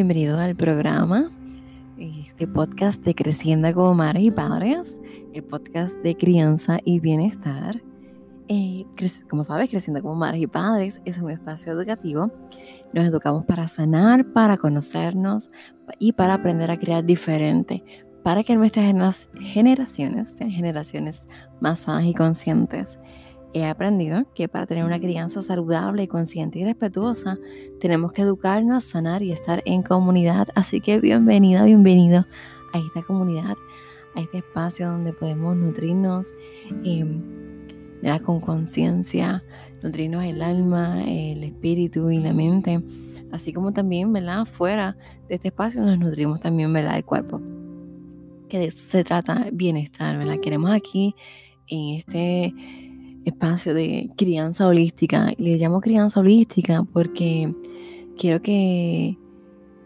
Bienvenido al programa, este podcast de Creciendo como Madres y Padres, el podcast de crianza y bienestar. Eh, como sabes, Creciendo como Madres y Padres es un espacio educativo. Nos educamos para sanar, para conocernos y para aprender a crear diferente, para que nuestras generaciones sean generaciones más sanas y conscientes. He aprendido que para tener una crianza saludable, consciente y respetuosa, tenemos que educarnos, sanar y estar en comunidad. Así que bienvenido, bienvenido a esta comunidad, a este espacio donde podemos nutrirnos eh, con conciencia, nutrirnos el alma, el espíritu y la mente. Así como también, ¿verdad? Fuera de este espacio nos nutrimos también, ¿verdad? El cuerpo. Que de eso se trata bienestar, ¿verdad? Queremos aquí, en este espacio de crianza holística. Le llamo crianza holística porque quiero que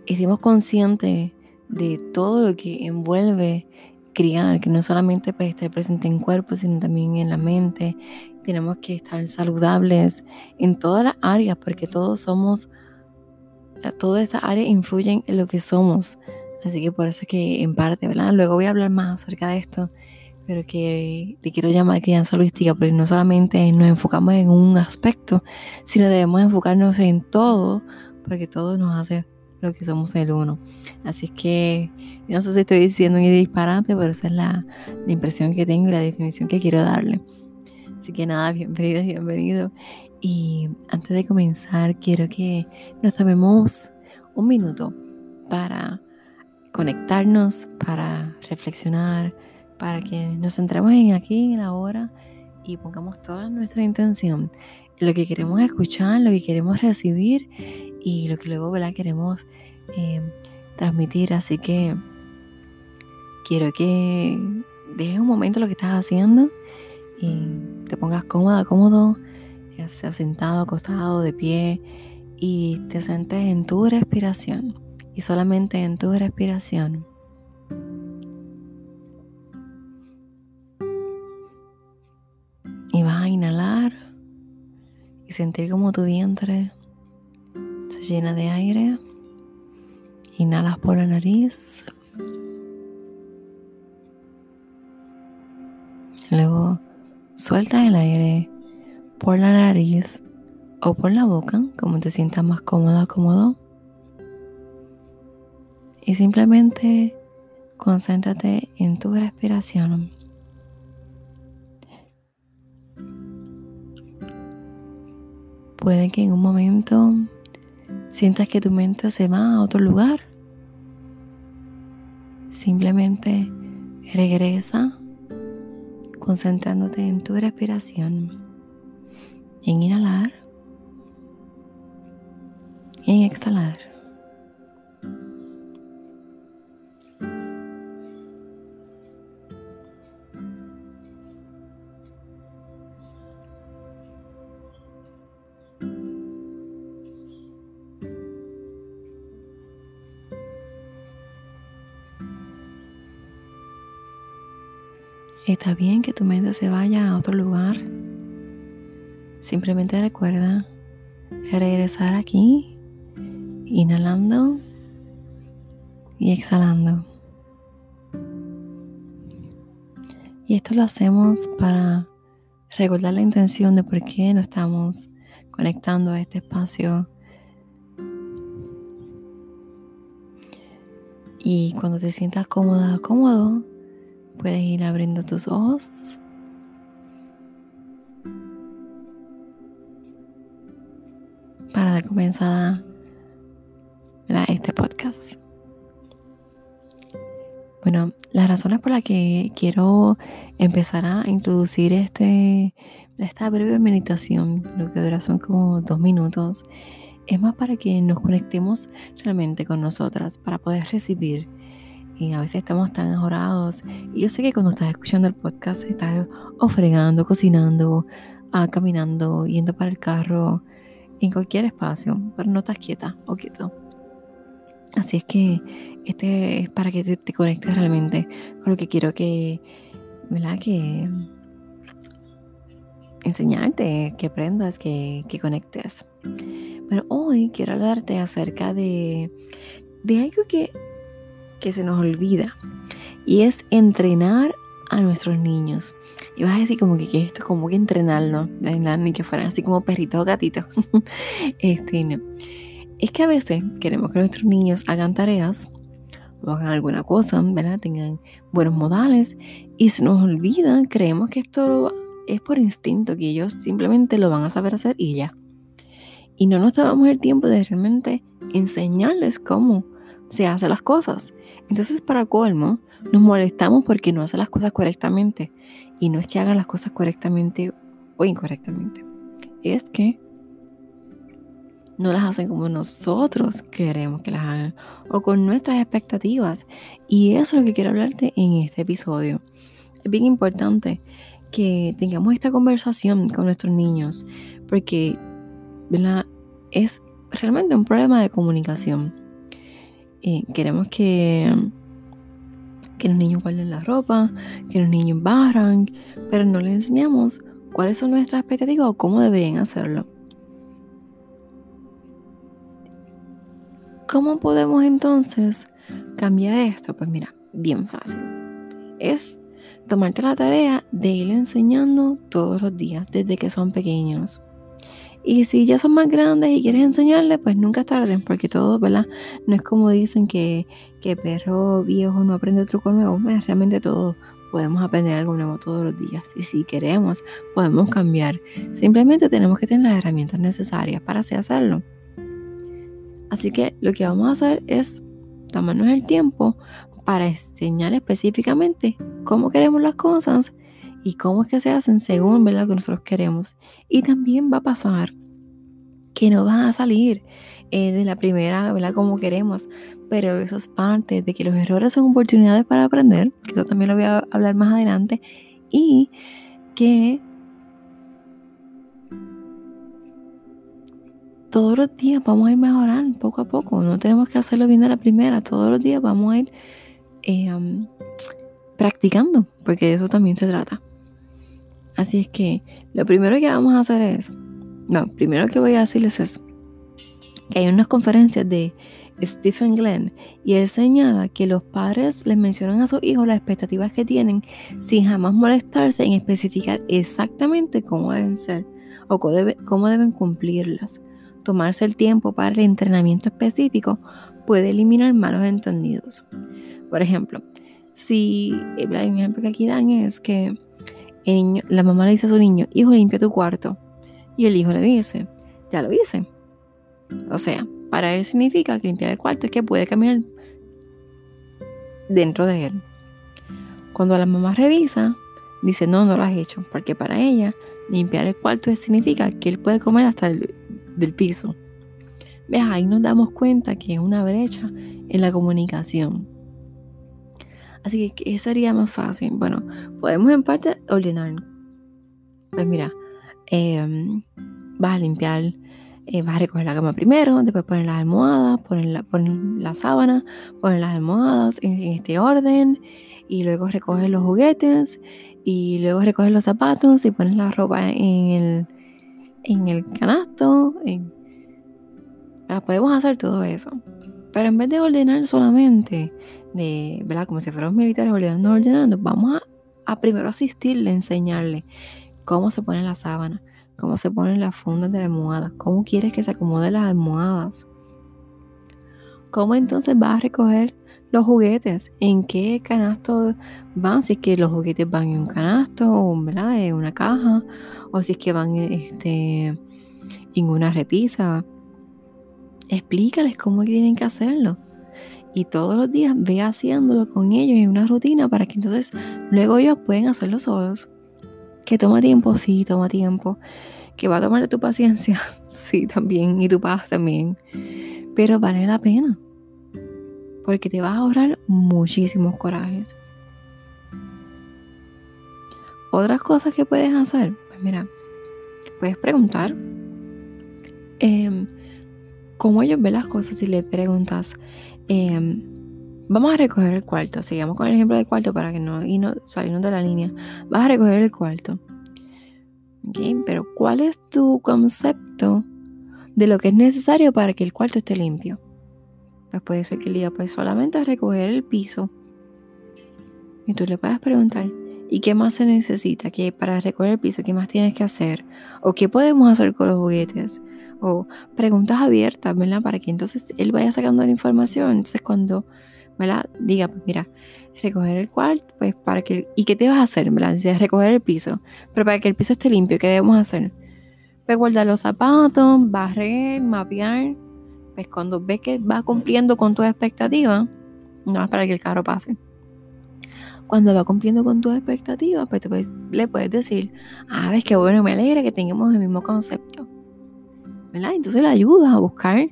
estemos conscientes de todo lo que envuelve criar, que no solamente puede estar presente en cuerpo, sino también en la mente. Tenemos que estar saludables en todas las áreas porque todos somos, todas estas áreas influyen en lo que somos. Así que por eso es que en parte, ¿verdad? Luego voy a hablar más acerca de esto pero que le quiero llamar crianza holística, porque no solamente nos enfocamos en un aspecto, sino debemos enfocarnos en todo, porque todo nos hace lo que somos el uno. Así que no sé si estoy diciendo un disparate, pero esa es la, la impresión que tengo y la definición que quiero darle. Así que nada, bienvenido, bienvenido. Y antes de comenzar, quiero que nos tomemos un minuto para conectarnos, para reflexionar, para que nos centremos en aquí, en ahora y pongamos toda nuestra intención en lo que queremos escuchar, lo que queremos recibir y lo que luego ¿verdad? queremos eh, transmitir. Así que quiero que dejes un momento lo que estás haciendo y te pongas cómoda, cómodo, ya sea sentado, acostado, de pie y te centres en tu respiración y solamente en tu respiración. Sentir como tu vientre se llena de aire. Inhalas por la nariz. Luego sueltas el aire por la nariz o por la boca, como te sientas más cómoda, cómodo. Y simplemente concéntrate en tu respiración. Puede que en un momento sientas que tu mente se va a otro lugar. Simplemente regresa concentrándote en tu respiración, en inhalar y en exhalar. Está bien que tu mente se vaya a otro lugar. Simplemente recuerda regresar aquí, inhalando y exhalando. Y esto lo hacemos para recordar la intención de por qué no estamos conectando a este espacio. Y cuando te sientas cómoda, cómodo, Puedes ir abriendo tus ojos. Para dar comenzada a este podcast. Bueno, las razones por las que quiero empezar a introducir este, esta breve meditación, lo que dura son como dos minutos, es más para que nos conectemos realmente con nosotras, para poder recibir y a veces estamos tan ajorados. Y yo sé que cuando estás escuchando el podcast, estás ofregando, cocinando, ah, caminando, yendo para el carro, en cualquier espacio, pero no estás quieta o quieto. Así es que este es para que te, conectes realmente con lo que quiero que, ¿verdad? Que enseñarte, que aprendas, que, que conectes. Pero hoy quiero hablarte acerca de, de algo que, que se nos olvida y es entrenar a nuestros niños. Y vas a decir como que, que esto es como que entrenarlos, ni que fueran así como perritos o gatitos. este, no. Es que a veces queremos que nuestros niños hagan tareas o hagan alguna cosa, ¿verdad? Tengan buenos modales y se nos olvida, creemos que esto es por instinto, que ellos simplemente lo van a saber hacer y ya. Y no nos tomamos el tiempo de realmente enseñarles cómo se hacen las cosas. Entonces, para colmo, nos molestamos porque no hacen las cosas correctamente. Y no es que hagan las cosas correctamente o incorrectamente. Es que no las hacen como nosotros queremos que las hagan o con nuestras expectativas. Y eso es lo que quiero hablarte en este episodio. Es bien importante que tengamos esta conversación con nuestros niños porque es realmente un problema de comunicación. Eh, queremos que, que los niños guarden la ropa, que los niños barran, pero no les enseñamos cuáles son nuestras expectativas o cómo deberían hacerlo. ¿Cómo podemos entonces cambiar esto? Pues mira, bien fácil. Es tomarte la tarea de ir enseñando todos los días desde que son pequeños. Y si ya son más grandes y quieres enseñarles, pues nunca es tarde, porque todo, ¿verdad? No es como dicen que, que perro viejo no aprende truco nuevo, pues realmente todo podemos aprender algo nuevo todos los días. Y si queremos, podemos cambiar. Simplemente tenemos que tener las herramientas necesarias para hacerlo. Así que lo que vamos a hacer es tomarnos el tiempo para enseñar específicamente cómo queremos las cosas y cómo es que se hacen según lo que nosotros queremos. Y también va a pasar que no van a salir eh, de la primera, ¿verdad? Como queremos. Pero eso es parte de que los errores son oportunidades para aprender, eso también lo voy a hablar más adelante. Y que todos los días vamos a ir mejorando poco a poco. No tenemos que hacerlo bien de la primera. Todos los días vamos a ir eh, practicando, porque de eso también se trata. Así es que lo primero que vamos a hacer es, no, primero que voy a decirles es que hay unas conferencias de Stephen Glenn y él señala que los padres les mencionan a sus hijos las expectativas que tienen sin jamás molestarse en especificar exactamente cómo deben ser o cómo deben cumplirlas. Tomarse el tiempo para el entrenamiento específico puede eliminar malos entendidos. Por ejemplo, si el ejemplo que aquí dan es que la mamá le dice a su niño, hijo, limpia tu cuarto. Y el hijo le dice, ya lo hice. O sea, para él significa que limpiar el cuarto es que puede caminar dentro de él. Cuando la mamá revisa, dice, no, no lo has hecho, porque para ella limpiar el cuarto significa que él puede comer hasta el del piso. ¿Ves? Ahí nos damos cuenta que es una brecha en la comunicación. Así que, ¿qué sería más fácil? Bueno, podemos en parte ordenar. Pues mira, em, vas a limpiar, eh, vas a recoger la cama primero, después poner las almohadas, poner la, la sábana, poner las almohadas en, este orden, y luego recoger los juguetes, y luego recoger los zapatos y pones la ropa en el, en el canasto. podemos hacer todo eso. Pero en vez de ordenar solamente, de, ¿verdad? Como si fuéramos militares ordenando, ordenando, vamos a, primero asistirle, enseñarle cómo se pone la sábana, cómo se ponen las fundas de la almohada, cómo quieres que se acomoden las almohadas. ¿Cómo entonces vas a recoger los juguetes? ¿En qué canasto van? Si es que los juguetes van en un canasto en una caja, o si es que van este, en una repisa explícales cómo tienen que hacerlo. Y todos los días ve haciéndolo con ellos en una rutina para que entonces luego ellos pueden hacerlo solos. Que toma tiempo, sí, toma tiempo. Que va a tomar tu paciencia, sí, también. Y tu paz también. Pero vale la pena. Porque te vas a ahorrar muchísimos corajes. Otras cosas que puedes hacer, pues mira, puedes preguntar. Eh, cómo ellos ven las cosas si le preguntas, em, vamos a recoger el cuarto, sigamos con el ejemplo del cuarto para que no, y no salirnos de la línea, vas a recoger el cuarto. Pero ¿cuál es tu concepto de lo que es necesario para que el cuarto esté limpio. Pues puede ser que el día pues solamente recoger el piso. Y tú le puedes preguntar, ¿y qué más se necesita? ¿Qué para recoger el piso? ¿Qué más tienes que hacer? ¿O qué podemos hacer con los juguetes? O preguntas abiertas, ¿verdad? Para que entonces él vaya sacando la información. Entonces cuando, ¿verdad? Diga, pues mira, recoger el cuarto, pues para que... ¿Y qué te vas a hacer? ¿verdad? Dice, recoger el piso. Pero para que el piso esté limpio, ¿qué debemos hacer? Pues guardar los zapatos, barrer, mapear pues cuando ves que va cumpliendo con tus expectativas, no es para que el carro pase. Cuando va cumpliendo con tus expectativas, pues le puedes decir, ah, ves que bueno, me alegra que tengamos el mismo concepto. Entonces le ayudas a buscar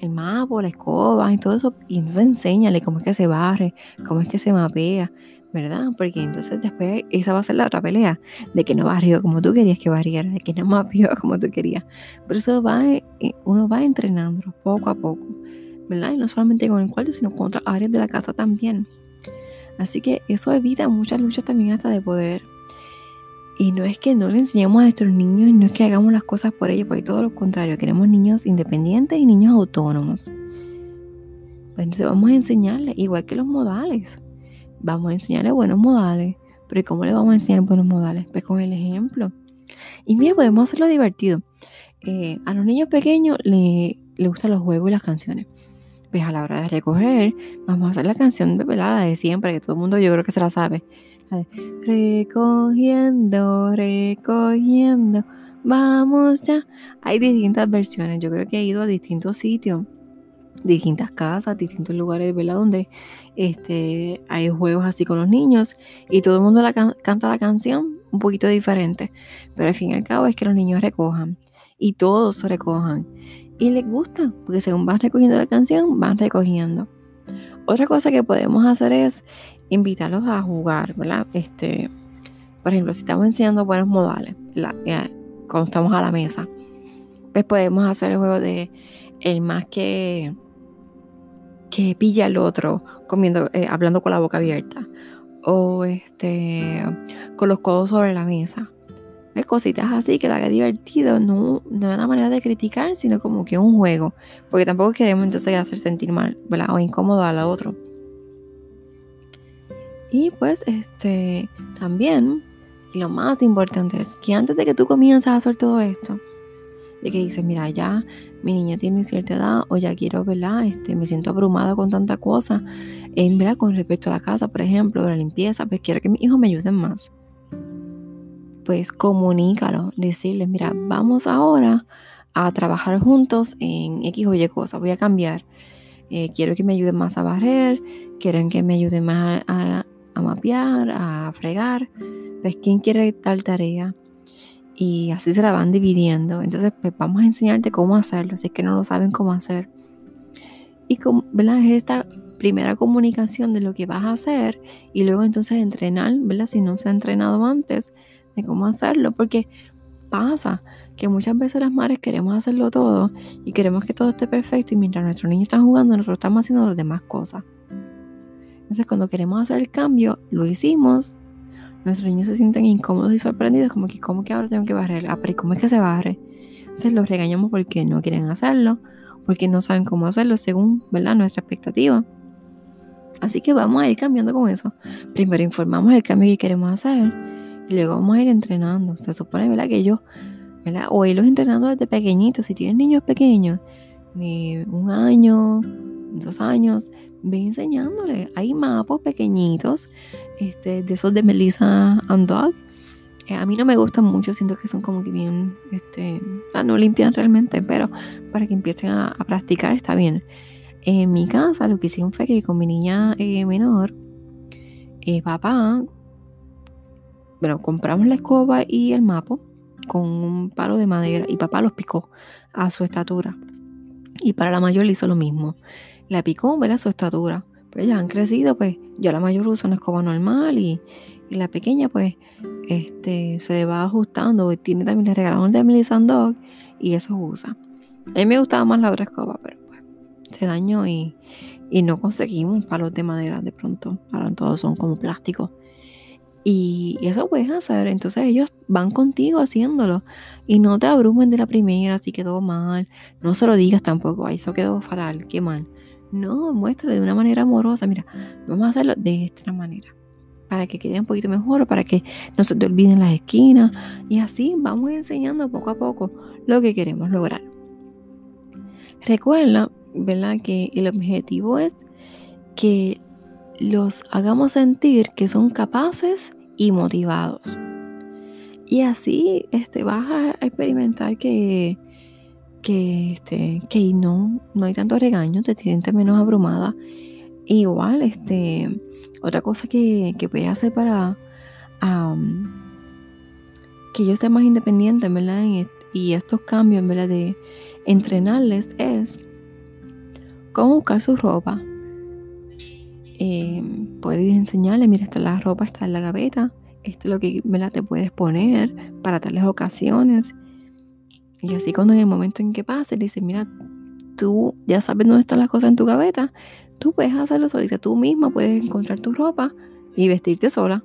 el mapa, la escoba y todo eso. Y entonces enséñale cómo es que se barre, cómo es que se mapea, ¿verdad? Porque entonces después esa va a ser la otra pelea, de que no barrió como tú querías que barriera, de que no mapeó como tú querías. Pero eso va, eh, uno va entrenando poco a poco, ¿verdad? Y no solamente con el cuarto, sino con otras áreas de la casa también. Así que eso evita muchas luchas también hasta de poder. Y no es que no le enseñemos a nuestros niños, no es que hagamos las cosas por ellos, porque todo lo contrario, queremos niños independientes y niños autónomos. Pues entonces vamos a enseñarles, igual que los modales vamos a enseñarle buenos modales. Pero ¿y cómo le vamos a enseñar buenos modales? Pues con el ejemplo. Y mira, podemos hacerlo divertido. Eh, a los niños pequeños le, gustan los juegos y las canciones. Pues a la hora de recoger, vamos a hacer la canción de pelada de siempre, que todo el mundo yo creo que se la sabe. recogiendo, recogiendo, vamos ya. Hay distintas versiones. Yo creo que he ido a distintos sitios distintas casas, distintos lugares, ¿verdad? Donde este, hay juegos así con los niños y todo el mundo la canta la canción un poquito diferente. Pero al fin y al cabo es que los niños recojan y todos recojan. Y les gusta, porque según van recogiendo la canción, van recogiendo. Otra cosa que podemos hacer es invitarlos a jugar, ¿verdad? Este, por ejemplo, si estamos enseñando buenos modales, eh, cuando estamos a la mesa, pues podemos hacer el juego de el más que que pilla al otro comiendo, eh, hablando con la boca abierta o este con los codos sobre la mesa. Cositas así que haga divertido, no, no es una manera de criticar, sino como que un juego, porque tampoco queremos entonces hacer sentir mal. O incómodo al otro. Y pues este también, lo más importante es que antes de que tú comiences a hacer todo esto, de que dices, mira, ya mi niña tiene cierta edad o ya quiero, ¿verdad? Este, me siento abrumada con tanta cosa, en, ¿verdad? Con respecto a la casa, por ejemplo, la limpieza, pues quiero que mis hijos me ayuden más. Pues comunícalo, decirles, mira, vamos ahora a trabajar juntos en X o Y cosas, voy a cambiar. Eh, quiero que me ayuden más a barrer, quieren que me ayuden más a, a mapear, a fregar. Pues, ¿quién quiere tal tarea? y así se la van dividiendo. Entonces, pues vamos a enseñarte cómo hacerlo, si es que no lo saben cómo hacer. Y como, ¿verdad? Es esta primera comunicación de lo que vas a hacer y luego entonces entrenar, ¿verdad? Si no se ha entrenado antes, de cómo hacerlo, porque pasa que muchas veces las madres queremos hacerlo todo y queremos que todo esté perfecto y mientras nuestros niños están jugando, nosotros estamos haciendo las demás cosas. Entonces, cuando queremos hacer el cambio, lo hicimos nuestros niños se sienten incómodos y sorprendidos, como que, ¿cómo que ahora tengo que barrer? Ah, pero ¿cómo es que se barre? Entonces los regañamos porque no quieren hacerlo, porque no saben cómo hacerlo según, ¿verdad? Nuestra expectativa. Así que vamos a ir cambiando con eso. Primero informamos el cambio que queremos hacer y luego vamos a ir entrenando. Se supone, ¿verdad? Que ellos, ¿verdad? O irlos entrenando desde pequeñitos. Si tienen niños pequeños, de un año, dos años, ve enseñándole. Hay mapas pequeñitos, este, de esos de Melissa and Dog. Eh, a mí no me gustan mucho, siento que son como que bien, este, no limpian realmente, pero para que empiecen a, practicar está bien. En mi casa lo que hicieron fue que con mi niña eh, menor, eh, papá, bueno, compramos la escoba y el mapa con un palo de madera y papá los picó a su estatura. Y para la mayor le hizo lo mismo la picó, ¿verdad? Su estatura. Pues ya han crecido, pues yo la mayor uso una escoba normal y, la pequeña pues este, se va ajustando. Tiene también, le regalaron de Melissa Dog y eso usa. A mí me gustaba más la otra escoba, pero pues se dañó y, y no conseguimos palos de madera de pronto. Ahora todos son como plástico. Y, eso puedes hacer. Entonces ellos van contigo haciéndolo. Y no te abrumen de la primera, si quedó mal. No se lo digas tampoco, Ay, eso quedó fatal, qué mal. No, muéstrale de una manera amorosa. Mira, vamos a hacerlo de esta manera. Para que quede un poquito mejor, para que no se te olviden las esquinas. Y así vamos enseñando poco a poco lo que queremos lograr. Recuerda, ¿verdad? Que el objetivo es que los hagamos sentir que son capaces y motivados. Y así este, vas a experimentar que, que, este, que no, no hay tanto regaño, te sientes menos abrumada. Igual, este, otra cosa que, que puedes hacer para que yo sea más independiente, ¿verdad? Y, estos cambios, ¿verdad? De entrenarles es cómo buscar su ropa, eh, puedes enseñarle, mira, esta la ropa, está en la gaveta, esto es lo que ¿verdad? te puedes poner para tales ocasiones. Y así cuando en el momento en que pase, le dices, mira, tú ya sabes dónde están las cosas en tu gaveta, tú puedes hacerlo solita, tú misma puedes encontrar tu ropa y vestirte sola.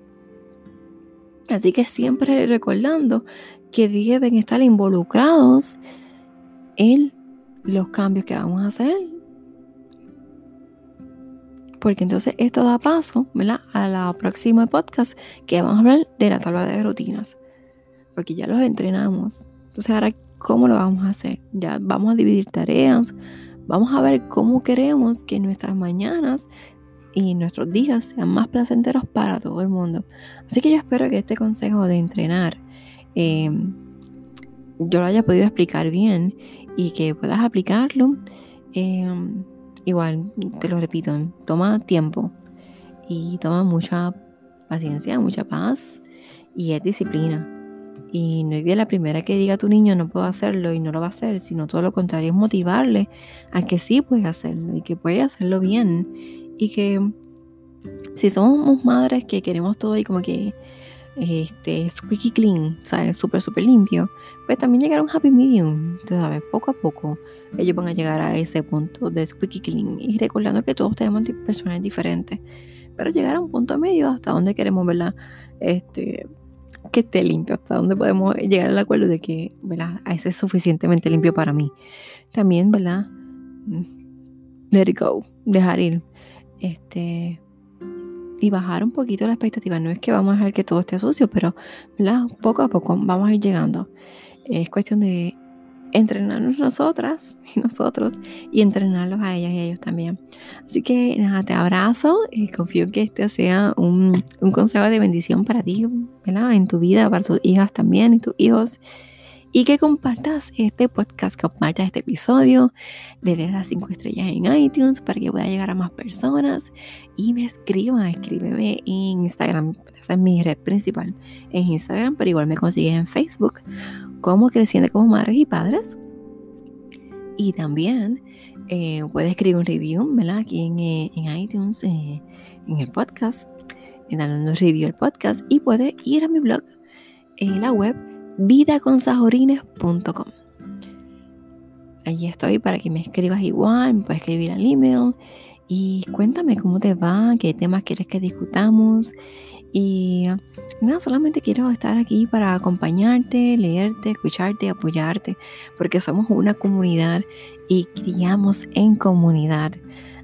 Así que siempre recordando que deben estar involucrados en los cambios que vamos a hacer, porque entonces esto da paso ¿verdad? a la próxima podcast que vamos a hablar de la tabla de rutinas. Porque ya los entrenamos. Entonces ahora, ¿cómo lo vamos a hacer? Ya vamos a dividir tareas, vamos a ver cómo queremos que nuestras mañanas y nuestros días sean más placenteros para todo el mundo. Así que yo espero que este consejo de entrenar em, yo lo haya podido explicar bien y que puedas aplicarlo. Em, igual, te lo repito, toma tiempo y toma mucha paciencia, mucha paz y es disciplina. Y no es de la primera que diga a tu niño no puedo hacerlo y no lo va a hacer, sino todo lo contrario, es motivarle a que sí puede hacerlo y que puede hacerlo bien. Y que si somos madres que queremos todo y como que este, squeaky clean, ¿sabes? Súper, súper limpio, pues también llegar a un happy medium, ¿sabes? Poco a poco ellos van a llegar a ese punto de squeaky clean y recordando que todos tenemos personas diferentes, pero llegar a un punto medio hasta donde queremos, ¿verdad? Este, que esté limpio, hasta donde podemos llegar al acuerdo de que, ¿verdad? Ese es suficientemente limpio para mí. También, ¿verdad? Mm, let it go, dejar ir. Este, y bajar un poquito la expectativa. No es que vamos a dejar que todo esté sucio, pero poco a poco vamos a ir llegando. Es cuestión de entrenarnos nosotras y nosotros y entrenarlos a ellas y a ellos también. Así que nada, te abrazo y confío que este sea un, un consejo de bendición para ti, ¿verdad? En tu vida, para tus hijas también y tus hijos y que compartas este podcast, compartas este episodio, le des las 5 estrellas en iTunes para que pueda llegar a más personas y me escriba, escríbeme en Instagram, esa es mi red principal en Instagram, pero igual me consigues en Facebook como Creciendo como Madres y Padres. Y también eh, puedes escribir un review, ¿verdad? Aquí en, eh, en iTunes, eh, en el podcast, dando un review al podcast y puedes ir a mi blog en la web vidaconsajorines.com. Allí estoy para que me escribas igual, me puedes escribir al email y cuéntame cómo te va, qué temas quieres que discutamos. Y nada, solamente quiero estar aquí para acompañarte, leerte, escucharte, apoyarte, porque somos una comunidad y criamos en comunidad.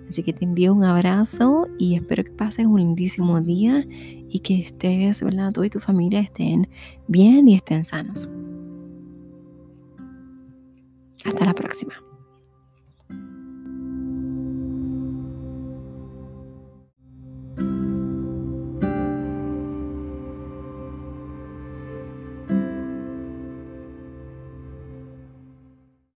Así que te envío un abrazo y espero que pases un lindísimo día y que estés, ¿verdad? Tú y tu familia estén bien y estén sanos. Hasta la próxima.